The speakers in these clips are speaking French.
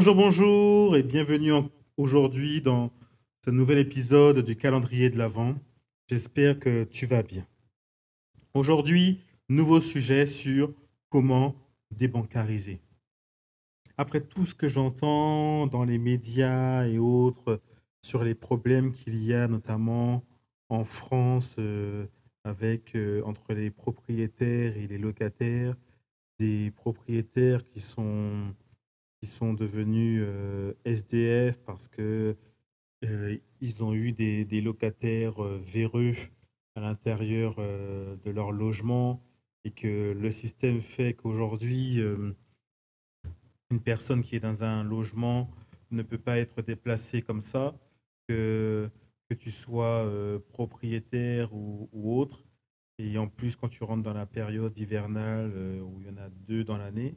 Bonjour, bonjour et bienvenue aujourd'hui dans ce nouvel épisode du calendrier de l'Avent. J'espère que tu vas bien. Aujourd'hui, nouveau sujet sur comment débancariser. Après tout ce que j'entends dans les médias et autres sur les problèmes qu'il y a notamment en France euh, avec euh, entre les propriétaires et les locataires, des propriétaires qui sont qui sont devenus euh, SDF parce que ils ont eu des, locataires véreux à l'intérieur de leur logement et que le système fait qu'aujourd'hui une personne qui est dans un logement ne peut pas être déplacée comme ça, que que tu sois euh, propriétaire ou, autre. Et en plus, quand tu rentres dans la période hivernale euh, où il y en a deux dans l'année,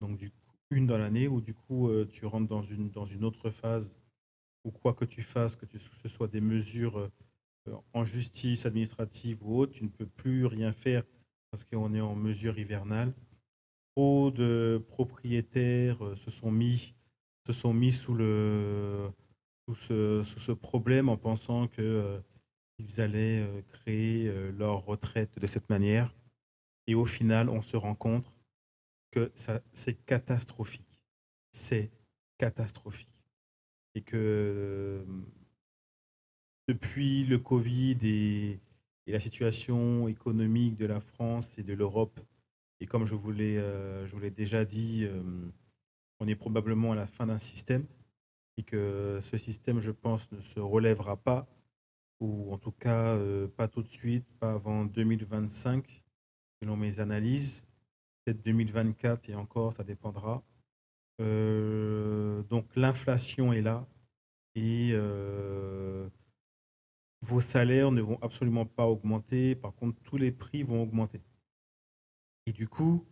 donc du coup, une dans l'année, où du coup euh, tu rentres dans une, dans une autre phase, ou quoi que tu fasses, que tu, ce soit des mesures en justice administrative ou autre, tu ne peux plus rien faire parce qu'on est en mesure hivernale. Trop de propriétaires se sont mis, se sont mis sous le, sous ce, problème en pensant qu'ils euh, allaient euh, créer euh, leur retraite de cette manière. Et au final, on se rend que c'est catastrophique. C'est catastrophique. Et que depuis le Covid et, la situation économique de la France et de l'Europe, et comme je vous l'ai déjà dit, on est probablement à la fin d'un système que ce système, je pense, ne se relèvera pas, ou en tout cas euh, pas tout de suite, pas avant 2025, selon mes analyses. Peut-être 2024 et encore, ça dépendra. Euh, donc l'inflation est là et euh, vos salaires ne vont absolument pas augmenter. Par contre, tous les prix vont augmenter. Et du coup,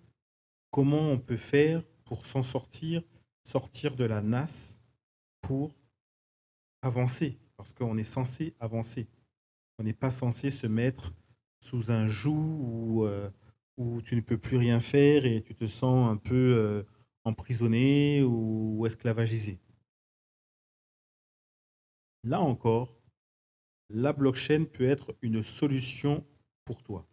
comment on peut faire pour s'en sortir, sortir de la nasse pour avancer, parce qu'on est censé avancer. On n'est pas censé se mettre sous un joug euh, où, tu ne peux plus rien faire et tu te sens un peu euh, emprisonné ou esclavagisé. Là encore, la blockchain peut être une solution pour toi.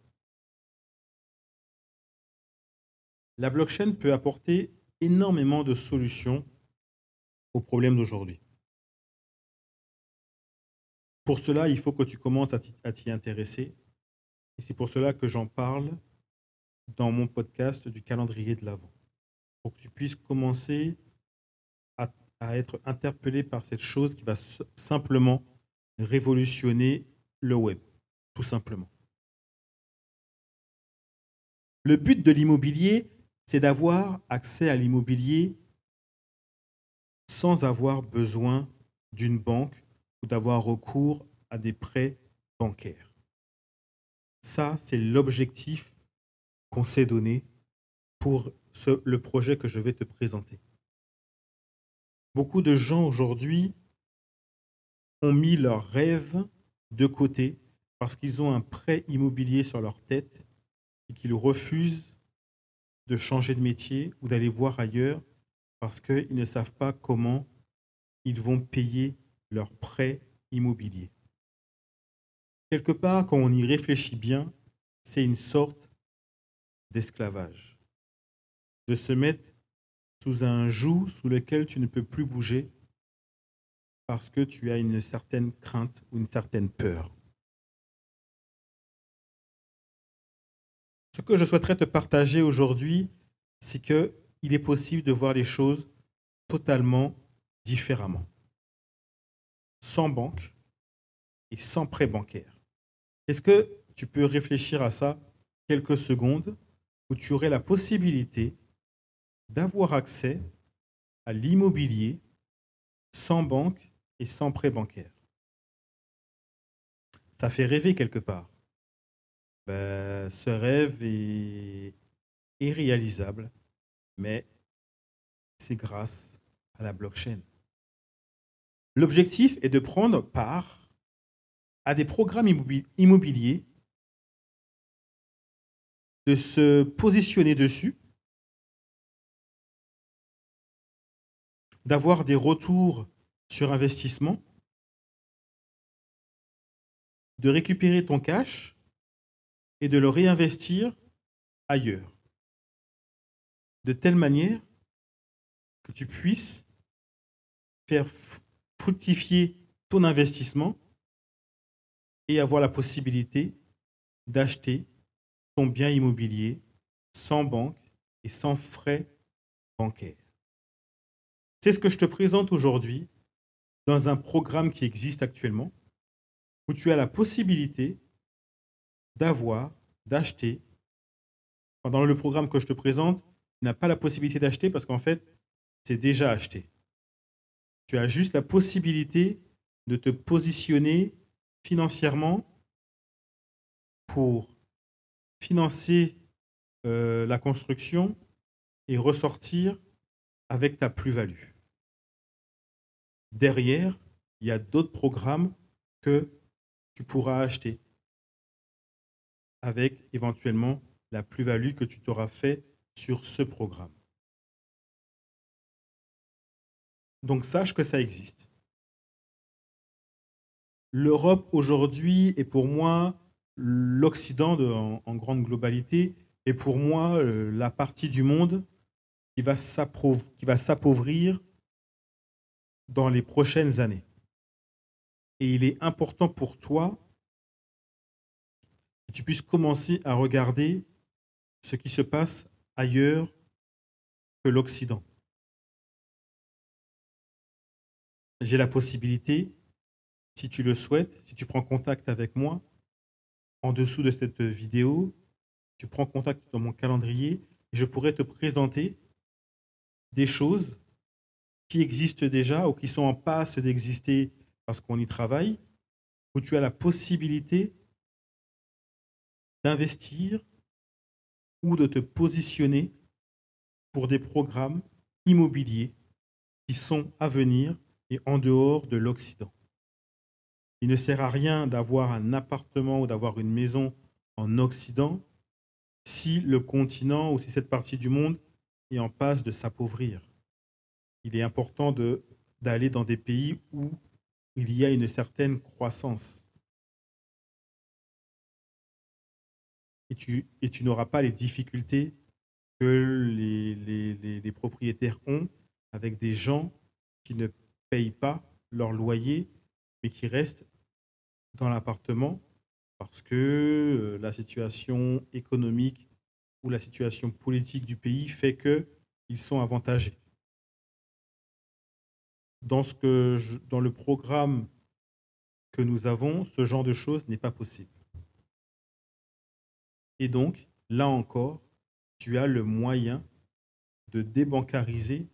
La blockchain peut apporter énormément de solutions aux problèmes d'aujourd'hui. Pour cela, il faut que tu commences à t'y intéresser. Et c'est pour cela que j'en parle dans mon podcast du calendrier de l'Avent. Pour que tu puisses commencer à, à, être interpellé par cette chose qui va simplement révolutionner le web, tout simplement. Le but de l'immobilier, c'est d'avoir accès à l'immobilier sans avoir besoin d'une banque ou d'avoir recours à des prêts bancaires. Ça, c'est l'objectif qu'on s'est donné pour le projet que je vais te présenter. Beaucoup de gens aujourd'hui ont mis leurs rêves de côté parce qu'ils ont un prêt immobilier sur leur tête et qu'ils refusent de changer de métier ou d'aller voir ailleurs parce qu'ils ne savent pas comment ils vont payer leur prêt immobilier. Quelque part, quand on y réfléchit bien, c'est une sorte d'esclavage. De se mettre sous un joug sous lequel tu ne peux plus bouger parce que tu as une certaine crainte ou une certaine peur. Ce que je souhaiterais te partager aujourd'hui, c'est que il est possible de voir les choses totalement différemment. Sans banque et sans prêt bancaire. Est-ce que tu peux réfléchir à ça quelques secondes? Où tu aurais la possibilité d'avoir accès à l'immobilier sans banque et sans prêt bancaire Ça fait rêver quelque part. Ben, ce rêve est irréalisable mais c'est grâce à la blockchain. L'objectif est de prendre part à des programmes immobiliers, de se positionner dessus, d'avoir des retours sur investissement, de récupérer ton cash et de le réinvestir ailleurs. De telle manière que tu puisses faire fructifier ton investissement et avoir la possibilité d'acheter bien immobilier sans banque et sans frais bancaires. C'est ce que je te présente aujourd'hui dans un programme qui existe actuellement, où tu as la possibilité d'avoir, d'acheter. Dans le programme que je te présente, tu n'as pas la possibilité d'acheter parce qu'en fait, c'est déjà acheté. Tu as juste la possibilité de te positionner financièrement pour financer euh, la construction et ressortir avec ta plus-value. Derrière, il y a d'autres programmes que tu pourras acheter avec éventuellement la plus-value que tu t'auras fait sur ce programme. Donc sache que ça existe. L'Europe aujourd'hui est pour moi l'Occident en, grande globalité est pour moi euh, la partie du monde qui va s'appauvrir dans les prochaines années. Et il est important pour toi que tu puisses commencer à regarder ce qui se passe ailleurs que l'Occident. J'ai la possibilité, si tu le souhaites, si tu prends contact avec moi, en dessous de cette vidéo, tu prends contact dans mon calendrier et je pourrais te présenter des choses qui existent déjà ou qui sont en passe d'exister parce qu'on y travaille, où tu as la possibilité d'investir ou de te positionner pour des programmes immobiliers qui sont à venir et en dehors de l'Occident. Il ne sert à rien d'avoir un appartement ou d'avoir une maison en Occident si le continent ou si cette partie du monde est en passe de s'appauvrir. Il est important d'aller dans des pays où il y a une certaine croissance. Et tu, et n'auras pas les difficultés que les propriétaires ont avec des gens qui ne payent pas leur loyer, qui restent dans l'appartement parce que euh, la situation économique ou la situation politique du pays fait qu'ils sont avantagés. Dans, ce que dans le programme que nous avons, ce genre de choses n'est pas possible. Et donc, là encore, tu as le moyen de débancariser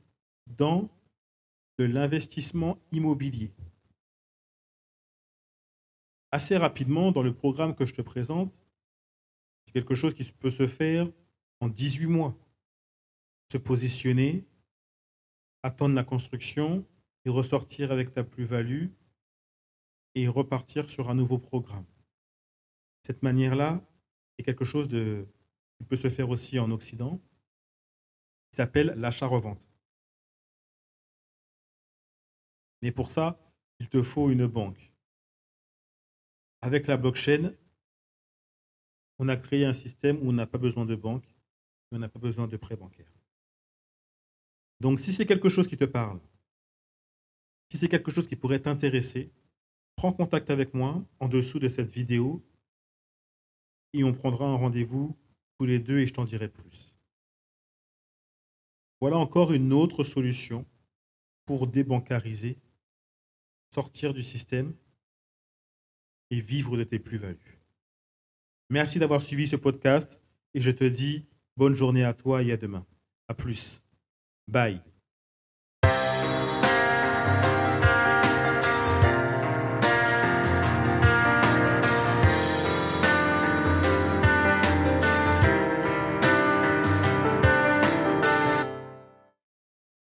dans de l'investissement immobilier. Assez rapidement, dans le programme que je te présente, c'est quelque chose qui peut se faire en 18 mois. Se positionner, attendre la construction et ressortir avec ta plus-value et repartir sur un nouveau programme. Cette manière-là est quelque chose de, qui peut se faire aussi en Occident, qui s'appelle l'achat-revente. Mais pour ça, il te faut une banque. Avec la blockchain, on a créé un système où on n'a pas besoin de banque on n'a pas besoin de prêt bancaire. Donc si c'est quelque chose qui te parle, si c'est quelque chose qui pourrait t'intéresser, prends contact avec moi en dessous de cette vidéo et on prendra un rendez-vous tous les deux et je t'en dirai plus. Voilà encore une autre solution pour débancariser, sortir du système et vivre de tes plus-values. Merci d'avoir suivi ce podcast et je te dis bonne journée à toi et à demain. À plus. Bye.